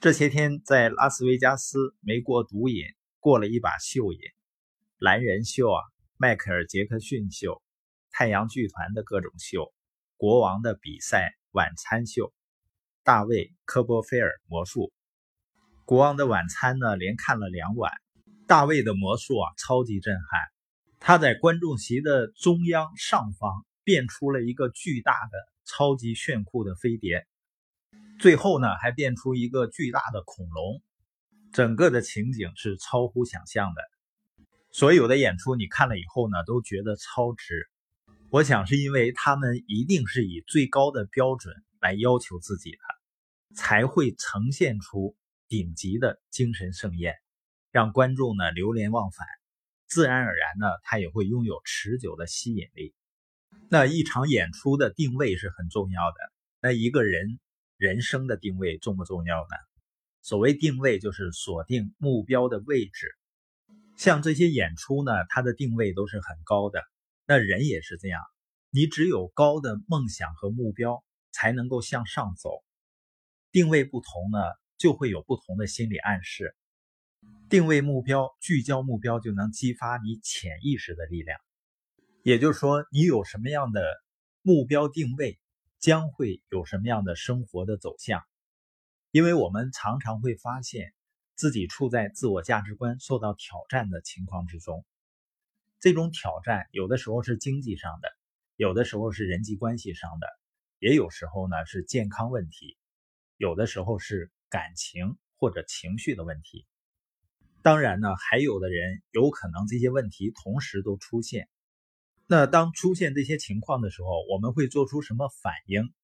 这些天在拉斯维加斯没过毒瘾，过了一把秀瘾，蓝人秀啊，迈克尔·杰克逊秀，太阳剧团的各种秀，国王的比赛晚餐秀，大卫·科波菲尔魔术，国王的晚餐呢，连看了两晚，大卫的魔术啊，超级震撼，他在观众席的中央上方变出了一个巨大的、超级炫酷的飞碟。最后呢，还变出一个巨大的恐龙，整个的情景是超乎想象的。所有的演出你看了以后呢，都觉得超值。我想是因为他们一定是以最高的标准来要求自己的，才会呈现出顶级的精神盛宴，让观众呢流连忘返。自然而然呢，他也会拥有持久的吸引力。那一场演出的定位是很重要的。那一个人。人生的定位重不重要呢？所谓定位，就是锁定目标的位置。像这些演出呢，它的定位都是很高的。那人也是这样，你只有高的梦想和目标，才能够向上走。定位不同呢，就会有不同的心理暗示。定位目标，聚焦目标，就能激发你潜意识的力量。也就是说，你有什么样的目标定位？将会有什么样的生活的走向？因为我们常常会发现自己处在自我价值观受到挑战的情况之中。这种挑战有的时候是经济上的，有的时候是人际关系上的，也有时候呢是健康问题，有的时候是感情或者情绪的问题。当然呢，还有的人有可能这些问题同时都出现。那当出现这些情况的时候，我们会做出什么反应？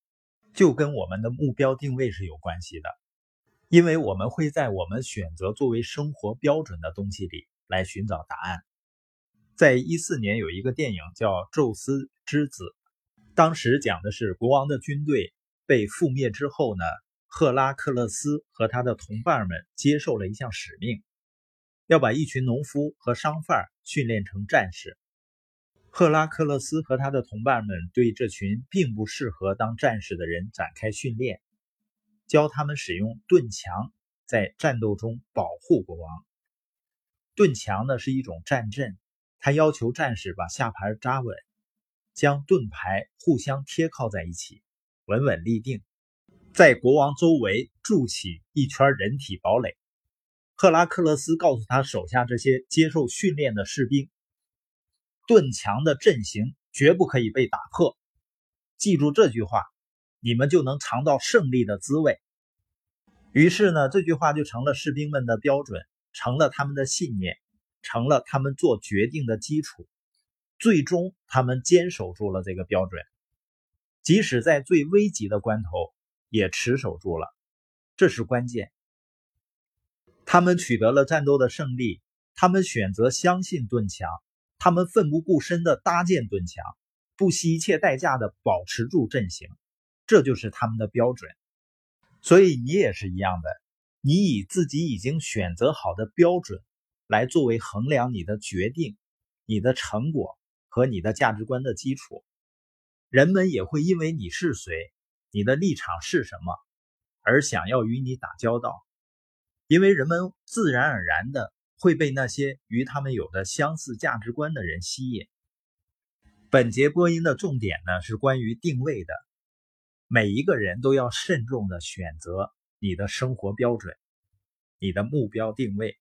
就跟我们的目标定位是有关系的，因为我们会在我们选择作为生活标准的东西里来寻找答案。在一四年有一个电影叫《宙斯之子》，当时讲的是国王的军队被覆灭之后呢，赫拉克勒斯和他的同伴们接受了一项使命，要把一群农夫和商贩训练成战士。赫拉克勒斯和他的同伴们对这群并不适合当战士的人展开训练，教他们使用盾墙，在战斗中保护国王。盾墙呢是一种战阵，他要求战士把下盘扎稳，将盾牌互相贴靠在一起，稳稳立定，在国王周围筑起一圈人体堡垒。赫拉克勒斯告诉他手下这些接受训练的士兵。盾墙的阵型绝不可以被打破，记住这句话，你们就能尝到胜利的滋味。于是呢，这句话就成了士兵们的标准，成了他们的信念，成了他们做决定的基础。最终，他们坚守住了这个标准，即使在最危急的关头也持守住了，这是关键。他们取得了战斗的胜利，他们选择相信盾墙。他们奋不顾身地搭建盾墙，不惜一切代价地保持住阵型，这就是他们的标准。所以你也是一样的，你以自己已经选择好的标准来作为衡量你的决定、你的成果和你的价值观的基础。人们也会因为你是谁、你的立场是什么而想要与你打交道，因为人们自然而然的。会被那些与他们有着相似价值观的人吸引。本节播音的重点呢是关于定位的，每一个人都要慎重的选择你的生活标准，你的目标定位。